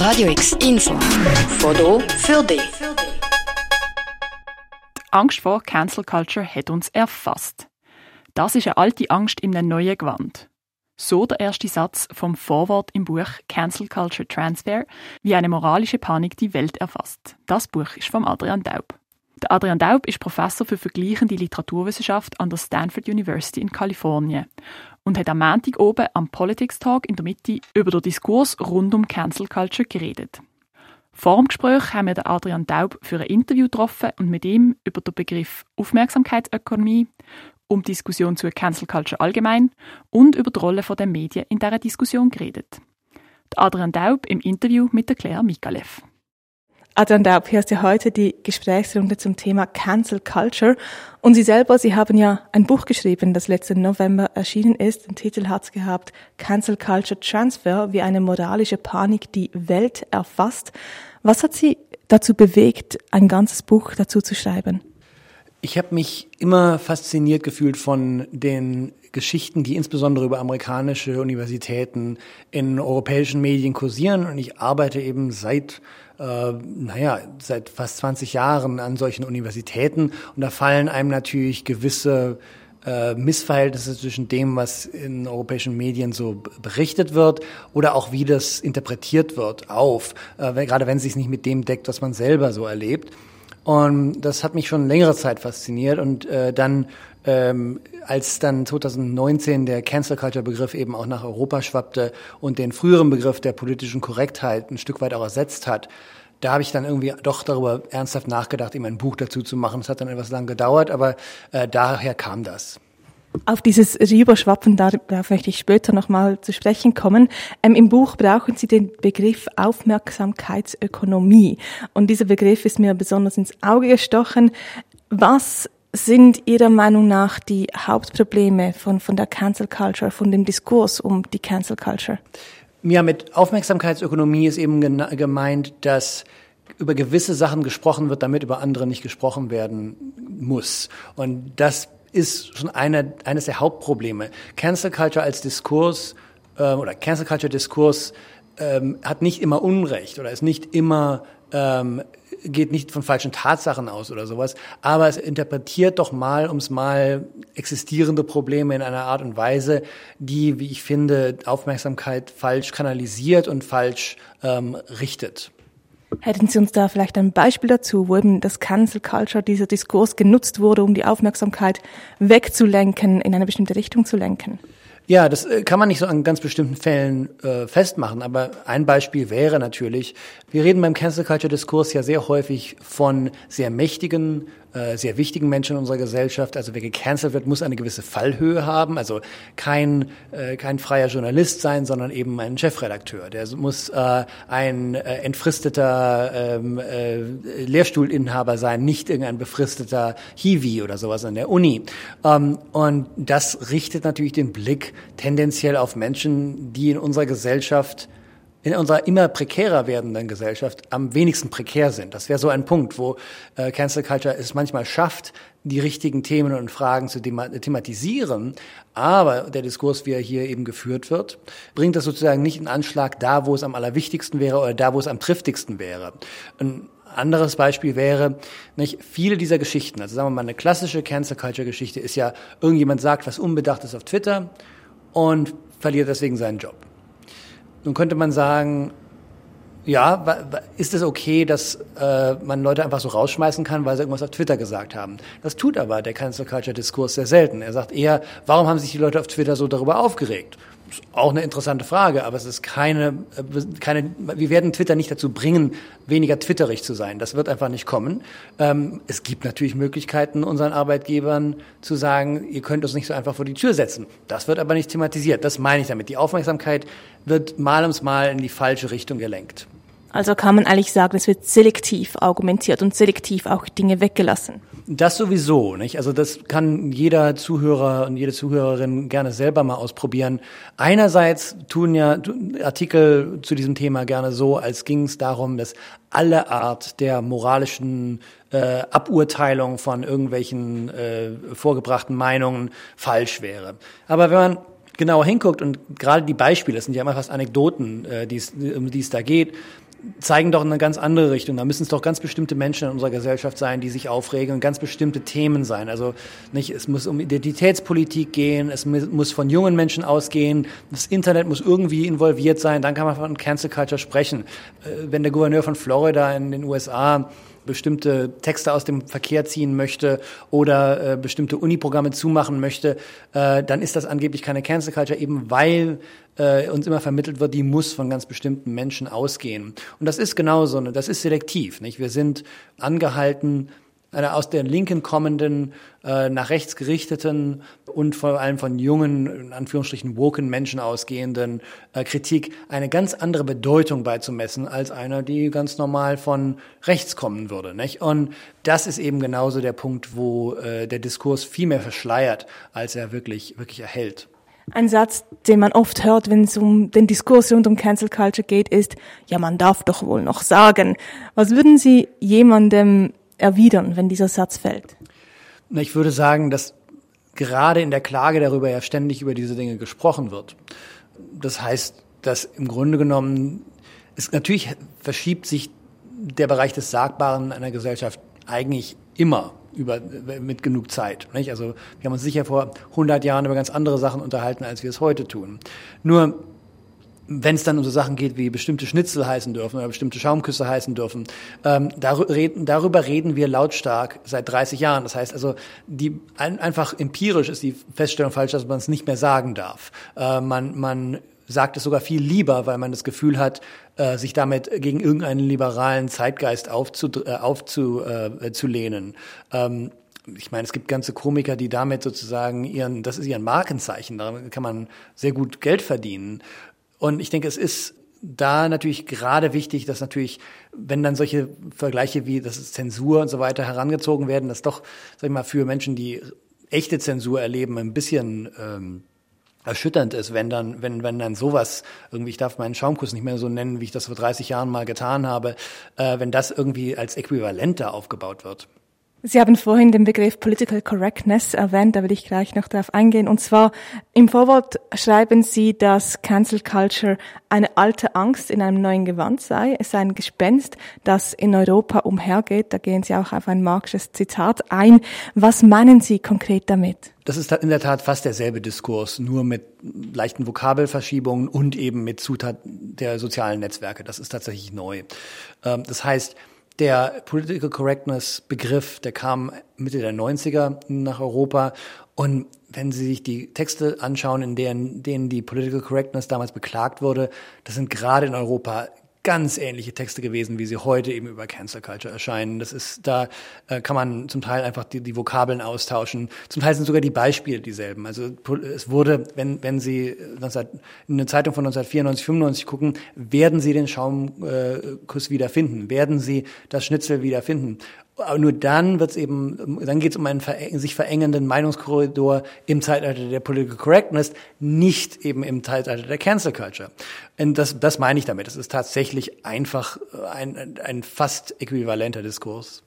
Radio X Info. Foto für dich. Angst vor Cancel Culture hat uns erfasst. Das ist eine alte Angst in einem neuen Gewand. So der erste Satz vom Vorwort im Buch Cancel Culture Transfer, wie eine moralische Panik die Welt erfasst. Das Buch ist von Adrian Daub. Der Adrian Daub ist Professor für vergleichende Literaturwissenschaft an der Stanford University in Kalifornien und hat am Montag oben am Politics Talk in der Mitte über den Diskurs rund um Cancel Culture geredet. Vor dem Gespräch haben wir den Adrian Daub für ein Interview getroffen und mit ihm über den Begriff Aufmerksamkeitsökonomie, um die Diskussion zu Cancel Culture allgemein und über die Rolle der Medien in dieser Diskussion geredet. Der Adrian Daub im Interview mit der Claire Mikalev. Adrian Daub, hier ist ja heute die Gesprächsrunde zum Thema Cancel Culture. Und Sie selber, Sie haben ja ein Buch geschrieben, das letzten November erschienen ist. Den Titel hat es gehabt, Cancel Culture Transfer, wie eine moralische Panik die Welt erfasst. Was hat Sie dazu bewegt, ein ganzes Buch dazu zu schreiben? Ich habe mich immer fasziniert gefühlt von den Geschichten, die insbesondere über amerikanische Universitäten in europäischen Medien kursieren. Und ich arbeite eben seit äh, naja, seit fast 20 Jahren an solchen Universitäten und da fallen einem natürlich gewisse äh, Missverhältnisse zwischen dem, was in europäischen Medien so berichtet wird oder auch wie das interpretiert wird, auf, äh, gerade wenn es sich nicht mit dem deckt, was man selber so erlebt. Und das hat mich schon längere Zeit fasziniert und äh, dann ähm, als dann 2019 der Cancel Culture Begriff eben auch nach Europa schwappte und den früheren Begriff der politischen Korrektheit ein Stück weit auch ersetzt hat, da habe ich dann irgendwie doch darüber ernsthaft nachgedacht, ihm ein Buch dazu zu machen. Es hat dann etwas lang gedauert, aber äh, daher kam das. Auf dieses Rüberschwappen, darauf möchte ich später nochmal zu sprechen kommen. Ähm, Im Buch brauchen Sie den Begriff Aufmerksamkeitsökonomie. Und dieser Begriff ist mir besonders ins Auge gestochen. Was sind Ihrer Meinung nach die Hauptprobleme von, von der Cancel Culture, von dem Diskurs um die Cancel Culture? Ja, mit Aufmerksamkeitsökonomie ist eben gemeint, dass über gewisse Sachen gesprochen wird, damit über andere nicht gesprochen werden muss. Und das ist schon eine, eines der Hauptprobleme. Cancel Culture als Diskurs äh, oder Cancel Culture Diskurs ähm, hat nicht immer Unrecht oder ist nicht immer ähm, geht nicht von falschen Tatsachen aus oder sowas, aber es interpretiert doch mal ums Mal existierende Probleme in einer Art und Weise, die, wie ich finde, Aufmerksamkeit falsch kanalisiert und falsch ähm, richtet. Hätten Sie uns da vielleicht ein Beispiel dazu, wo eben das Cancel Culture, dieser Diskurs genutzt wurde, um die Aufmerksamkeit wegzulenken, in eine bestimmte Richtung zu lenken? Ja, das äh, kann man nicht so an ganz bestimmten Fällen äh, festmachen, aber ein Beispiel wäre natürlich, wir reden beim Cancel Culture Diskurs ja sehr häufig von sehr mächtigen, äh, sehr wichtigen Menschen in unserer Gesellschaft. Also wer gecancelt wird, muss eine gewisse Fallhöhe haben. Also kein, äh, kein freier Journalist sein, sondern eben ein Chefredakteur. Der muss äh, ein äh, entfristeter ähm, äh, Lehrstuhlinhaber sein, nicht irgendein befristeter Hiwi oder sowas an der Uni. Ähm, und das richtet natürlich den Blick tendenziell auf Menschen, die in unserer Gesellschaft in unserer immer prekärer werdenden Gesellschaft am wenigsten prekär sind. Das wäre so ein Punkt, wo äh, Cancel Culture es manchmal schafft, die richtigen Themen und Fragen zu thematisieren. Aber der Diskurs, wie er hier eben geführt wird, bringt das sozusagen nicht in Anschlag da, wo es am allerwichtigsten wäre oder da, wo es am triftigsten wäre. Ein anderes Beispiel wäre, nicht, viele dieser Geschichten, also sagen wir mal, eine klassische Cancel Culture Geschichte ist ja, irgendjemand sagt was Unbedachtes auf Twitter und verliert deswegen seinen Job. Nun könnte man sagen, ja, ist es okay, dass äh, man Leute einfach so rausschmeißen kann, weil sie irgendwas auf Twitter gesagt haben? Das tut aber der Cancel Culture Diskurs sehr selten. Er sagt eher, warum haben sich die Leute auf Twitter so darüber aufgeregt? ist auch eine interessante Frage, aber es ist keine, keine, wir werden Twitter nicht dazu bringen, weniger twitterig zu sein. Das wird einfach nicht kommen. Ähm, es gibt natürlich Möglichkeiten, unseren Arbeitgebern zu sagen, ihr könnt uns nicht so einfach vor die Tür setzen. Das wird aber nicht thematisiert. Das meine ich damit. Die Aufmerksamkeit wird mal ums Mal in die falsche Richtung gelenkt. Also kann man eigentlich sagen, es wird selektiv argumentiert und selektiv auch Dinge weggelassen. Das sowieso, nicht? Also das kann jeder Zuhörer und jede Zuhörerin gerne selber mal ausprobieren. Einerseits tun ja Artikel zu diesem Thema gerne so, als ging es darum, dass alle Art der moralischen äh, Aburteilung von irgendwelchen äh, vorgebrachten Meinungen falsch wäre. Aber wenn man genauer hinguckt und gerade die Beispiele, das sind ja immer fast Anekdoten, äh, um die es da geht, zeigen doch eine ganz andere Richtung. Da müssen es doch ganz bestimmte Menschen in unserer Gesellschaft sein, die sich aufregen und ganz bestimmte Themen sein. Also nicht, es muss um Identitätspolitik gehen, es muss von jungen Menschen ausgehen, das Internet muss irgendwie involviert sein, dann kann man von Cancel Culture sprechen. Äh, wenn der Gouverneur von Florida in den USA bestimmte Texte aus dem Verkehr ziehen möchte oder äh, bestimmte Uniprogramme zumachen möchte, äh, dann ist das angeblich keine Cancel Culture, eben weil äh, uns immer vermittelt wird, die muss von ganz bestimmten Menschen ausgehen. Und das ist genauso, das ist selektiv. Nicht? Wir sind angehalten, einer aus der Linken kommenden, äh, nach rechts gerichteten und vor allem von jungen, in Anführungsstrichen woken Menschen ausgehenden äh, Kritik eine ganz andere Bedeutung beizumessen als einer, die ganz normal von rechts kommen würde. Nicht? Und das ist eben genauso der Punkt, wo äh, der Diskurs viel mehr verschleiert, als er wirklich, wirklich erhält. Ein Satz, den man oft hört, wenn es um den Diskurs rund um Cancel Culture geht, ist, ja, man darf doch wohl noch sagen. Was würden Sie jemandem erwidern, wenn dieser Satz fällt? Ich würde sagen, dass gerade in der Klage darüber ja ständig über diese Dinge gesprochen wird. Das heißt, dass im Grunde genommen es natürlich verschiebt sich der Bereich des Sagbaren einer Gesellschaft eigentlich immer über, mit genug Zeit. Nicht? Also wir haben uns sicher vor 100 Jahren über ganz andere Sachen unterhalten, als wir es heute tun. Nur wenn es dann um so Sachen geht, wie bestimmte Schnitzel heißen dürfen oder bestimmte Schaumküsse heißen dürfen, ähm, darüber, reden, darüber reden wir lautstark seit 30 Jahren. Das heißt also, die ein, einfach empirisch ist die Feststellung falsch, dass man es nicht mehr sagen darf. Äh, man, man sagt es sogar viel lieber, weil man das Gefühl hat, äh, sich damit gegen irgendeinen liberalen Zeitgeist aufzulehnen. Aufzu, äh, zu lehnen. ähm, ich meine, es gibt ganze Komiker, die damit sozusagen ihren, das ist ihren Markenzeichen, daran kann man sehr gut Geld verdienen. Und ich denke, es ist da natürlich gerade wichtig, dass natürlich, wenn dann solche Vergleiche wie das Zensur und so weiter herangezogen werden, dass doch, sag ich mal, für Menschen, die echte Zensur erleben, ein bisschen ähm, erschütternd ist, wenn dann, wenn, wenn dann sowas, irgendwie, ich darf meinen Schaumkuss nicht mehr so nennen, wie ich das vor 30 Jahren mal getan habe, äh, wenn das irgendwie als Äquivalent da aufgebaut wird. Sie haben vorhin den Begriff Political Correctness erwähnt, da will ich gleich noch darauf eingehen. Und zwar im Vorwort schreiben Sie, dass Cancel Culture eine alte Angst in einem neuen Gewand sei. Es sei ein Gespenst, das in Europa umhergeht. Da gehen Sie auch auf ein marxisches Zitat ein. Was meinen Sie konkret damit? Das ist in der Tat fast derselbe Diskurs, nur mit leichten Vokabelverschiebungen und eben mit Zutat der sozialen Netzwerke. Das ist tatsächlich neu. Ähm, das heißt, der Political Correctness Begriff, der kam Mitte der 90er nach Europa. Und wenn Sie sich die Texte anschauen, in denen, denen die Political Correctness damals beklagt wurde, das sind gerade in Europa ganz ähnliche Texte gewesen, wie sie heute eben über Cancel Culture erscheinen. Das ist, da äh, kann man zum Teil einfach die, die Vokabeln austauschen. Zum Teil sind sogar die Beispiele dieselben. Also es wurde, wenn, wenn Sie 19, in eine Zeitung von 1994, 95 gucken, werden Sie den Schaumkuss äh, wiederfinden, werden Sie das Schnitzel wiederfinden. Aber nur dann wird es eben, dann geht es um einen sich verengenden Meinungskorridor im Zeitalter der Political Correctness, nicht eben im Zeitalter der Cancel Culture. Und das, das meine ich damit. Es ist tatsächlich einfach ein, ein fast äquivalenter Diskurs.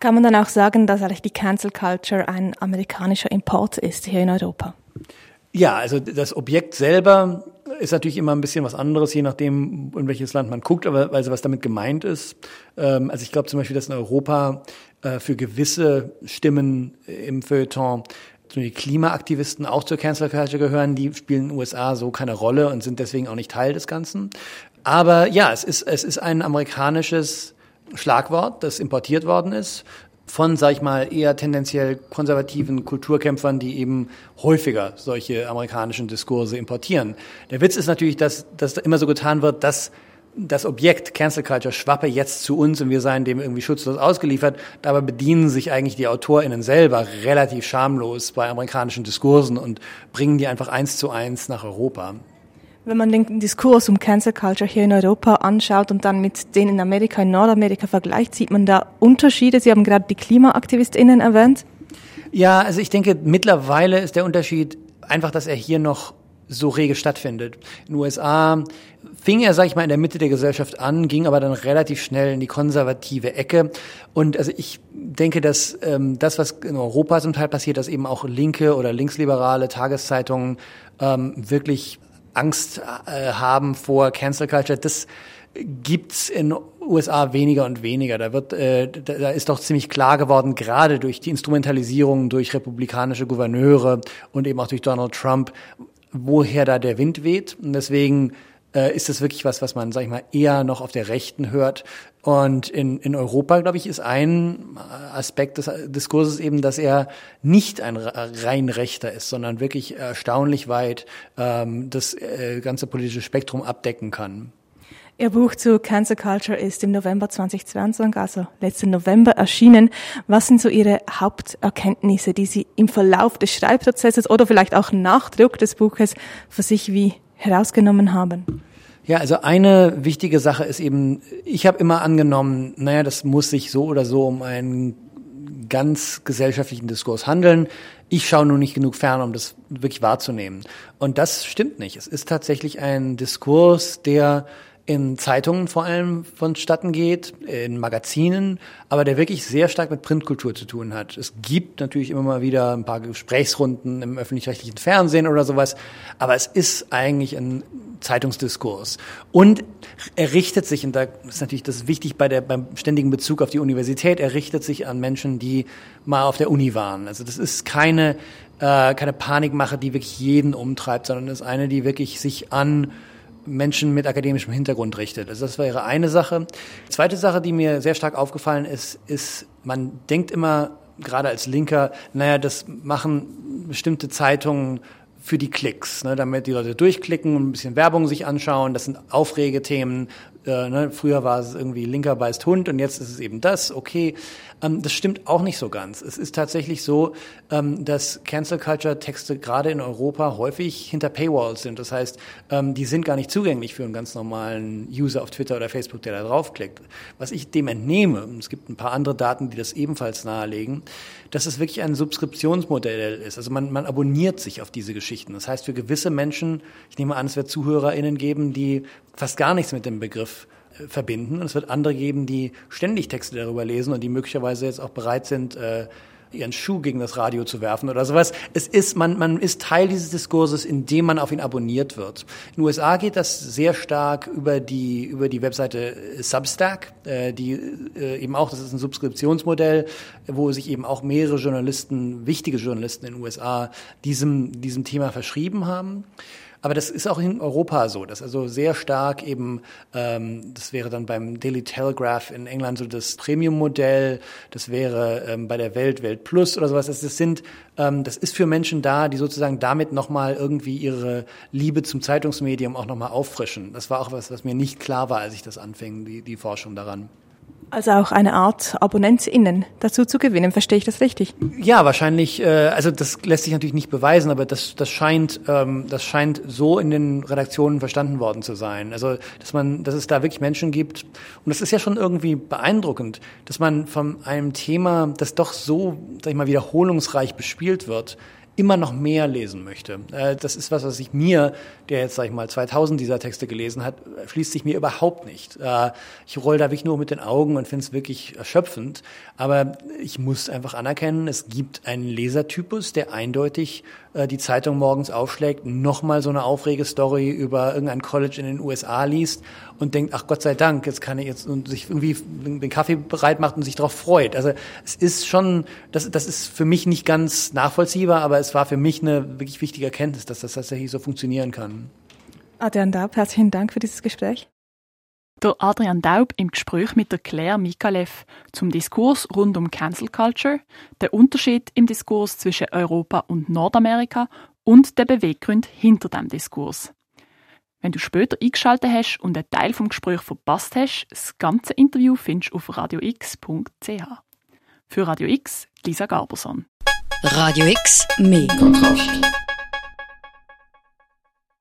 Kann man dann auch sagen, dass eigentlich die Cancel Culture ein amerikanischer Import ist hier in Europa? Ja, also das Objekt selber ist natürlich immer ein bisschen was anderes, je nachdem, in welches Land man guckt, aber also was damit gemeint ist. Ähm, also ich glaube zum Beispiel, dass in Europa äh, für gewisse Stimmen im Feuilleton die Klimaaktivisten auch zur Cancel Culture gehören, die spielen in den USA so keine Rolle und sind deswegen auch nicht Teil des Ganzen. Aber ja, es ist, es ist ein amerikanisches Schlagwort, das importiert worden ist von, sag ich mal, eher tendenziell konservativen Kulturkämpfern, die eben häufiger solche amerikanischen Diskurse importieren. Der Witz ist natürlich, dass, dass immer so getan wird, dass das Objekt Cancel Culture schwappe jetzt zu uns und wir seien dem irgendwie schutzlos ausgeliefert. Dabei bedienen sich eigentlich die AutorInnen selber relativ schamlos bei amerikanischen Diskursen und bringen die einfach eins zu eins nach Europa. Wenn man den Diskurs um Cancel Culture hier in Europa anschaut und dann mit den in Amerika, in Nordamerika vergleicht, sieht man da Unterschiede. Sie haben gerade die KlimaaktivistInnen erwähnt. Ja, also ich denke, mittlerweile ist der Unterschied einfach, dass er hier noch so rege stattfindet. In den USA fing er, sag ich mal, in der Mitte der Gesellschaft an, ging aber dann relativ schnell in die konservative Ecke. Und also ich denke, dass ähm, das, was in Europa zum Teil passiert, dass eben auch linke oder linksliberale Tageszeitungen ähm, wirklich Angst äh, haben vor Cancel Culture, das gibt's in USA weniger und weniger. Da wird, äh, da ist doch ziemlich klar geworden, gerade durch die Instrumentalisierung durch republikanische Gouverneure und eben auch durch Donald Trump, woher da der Wind weht. Und deswegen äh, ist das wirklich was, was man, sag ich mal, eher noch auf der Rechten hört. Und in, in Europa, glaube ich, ist ein Aspekt des Diskurses eben, dass er nicht ein rein Rechter ist, sondern wirklich erstaunlich weit ähm, das äh, ganze politische Spektrum abdecken kann. Ihr Buch zu Cancer Culture ist im November 2022, also letzten November erschienen. Was sind so Ihre Haupterkenntnisse, die Sie im Verlauf des Schreibprozesses oder vielleicht auch nach Druck des Buches für sich wie herausgenommen haben? Ja, also eine wichtige Sache ist eben, ich habe immer angenommen, naja, das muss sich so oder so um einen ganz gesellschaftlichen Diskurs handeln. Ich schaue nur nicht genug fern, um das wirklich wahrzunehmen. Und das stimmt nicht. Es ist tatsächlich ein Diskurs, der in Zeitungen vor allem vonstatten geht, in Magazinen, aber der wirklich sehr stark mit Printkultur zu tun hat. Es gibt natürlich immer mal wieder ein paar Gesprächsrunden im öffentlich-rechtlichen Fernsehen oder sowas, aber es ist eigentlich ein Zeitungsdiskurs. Und er richtet sich, und da ist natürlich das wichtig bei der, beim ständigen Bezug auf die Universität, er richtet sich an Menschen, die mal auf der Uni waren. Also das ist keine, äh, keine Panikmache, die wirklich jeden umtreibt, sondern ist eine, die wirklich sich an Menschen mit akademischem Hintergrund richtet. Also das wäre eine Sache. Zweite Sache, die mir sehr stark aufgefallen ist, ist, man denkt immer, gerade als Linker, naja, das machen bestimmte Zeitungen für die Klicks, ne, damit die Leute durchklicken und ein bisschen Werbung sich anschauen. Das sind Aufregethemen. Äh, ne, früher war es irgendwie linker beißt Hund und jetzt ist es eben das. Okay, ähm, das stimmt auch nicht so ganz. Es ist tatsächlich so, ähm, dass Cancel Culture Texte gerade in Europa häufig hinter Paywalls sind. Das heißt, ähm, die sind gar nicht zugänglich für einen ganz normalen User auf Twitter oder Facebook, der da draufklickt. Was ich dem entnehme, es gibt ein paar andere Daten, die das ebenfalls nahelegen, dass es wirklich ein Subskriptionsmodell ist. Also man, man abonniert sich auf diese Geschichten. Das heißt, für gewisse Menschen, ich nehme an, es wird ZuhörerInnen geben, die fast gar nichts mit dem Begriff äh, verbinden. Und es wird andere geben, die ständig Texte darüber lesen und die möglicherweise jetzt auch bereit sind, äh, ihren Schuh gegen das Radio zu werfen oder sowas. Es ist, man, man ist Teil dieses Diskurses, indem man auf ihn abonniert wird. In den USA geht das sehr stark über die, über die Webseite Substack, äh, die äh, eben auch, das ist ein Subskriptionsmodell, wo sich eben auch mehrere Journalisten, wichtige Journalisten in den USA diesem, diesem Thema verschrieben haben. Aber das ist auch in Europa so, dass also sehr stark eben, ähm, das wäre dann beim Daily Telegraph in England so das Premium-Modell, das wäre ähm, bei der Welt Welt Plus oder sowas. Das, das sind, ähm, das ist für Menschen da, die sozusagen damit nochmal irgendwie ihre Liebe zum Zeitungsmedium auch nochmal auffrischen. Das war auch was, was mir nicht klar war, als ich das anfing, die, die Forschung daran. Also auch eine Art AbonnentInnen dazu zu gewinnen, verstehe ich das richtig? Ja, wahrscheinlich, äh, also das lässt sich natürlich nicht beweisen, aber das, das scheint, ähm, das scheint so in den Redaktionen verstanden worden zu sein. Also, dass man, dass es da wirklich Menschen gibt, und das ist ja schon irgendwie beeindruckend, dass man von einem Thema, das doch so, sag ich mal, wiederholungsreich bespielt wird, immer noch mehr lesen möchte. Äh, das ist was, was ich mir, der jetzt, sag ich mal, 2000 dieser Texte gelesen hat, schließt sich mir überhaupt nicht. Äh, ich roll da wirklich nur mit den Augen und finde es wirklich erschöpfend. Aber ich muss einfach anerkennen, es gibt einen Lesertypus, der eindeutig äh, die Zeitung morgens aufschlägt, nochmal so eine aufrege Story über irgendein College in den USA liest und denkt, ach Gott sei Dank, jetzt kann ich jetzt und sich irgendwie den Kaffee bereit macht und sich darauf freut. Also es ist schon, das, das ist für mich nicht ganz nachvollziehbar, aber es war für mich eine wirklich wichtige Erkenntnis, dass das tatsächlich so funktionieren kann. Adrian Daub, herzlichen Dank für dieses Gespräch. Der Adrian Daub im Gespräch mit der Claire Mikalev zum Diskurs rund um Cancel Culture, der Unterschied im Diskurs zwischen Europa und Nordamerika und der Beweggrund hinter dem Diskurs. Wenn du später eingeschaltet hast und einen Teil vom Gespräch verpasst hast, das ganze Interview findest du auf radiox.ch. Für Radio X, Lisa Garberson. Radio X, mehr Kontrast.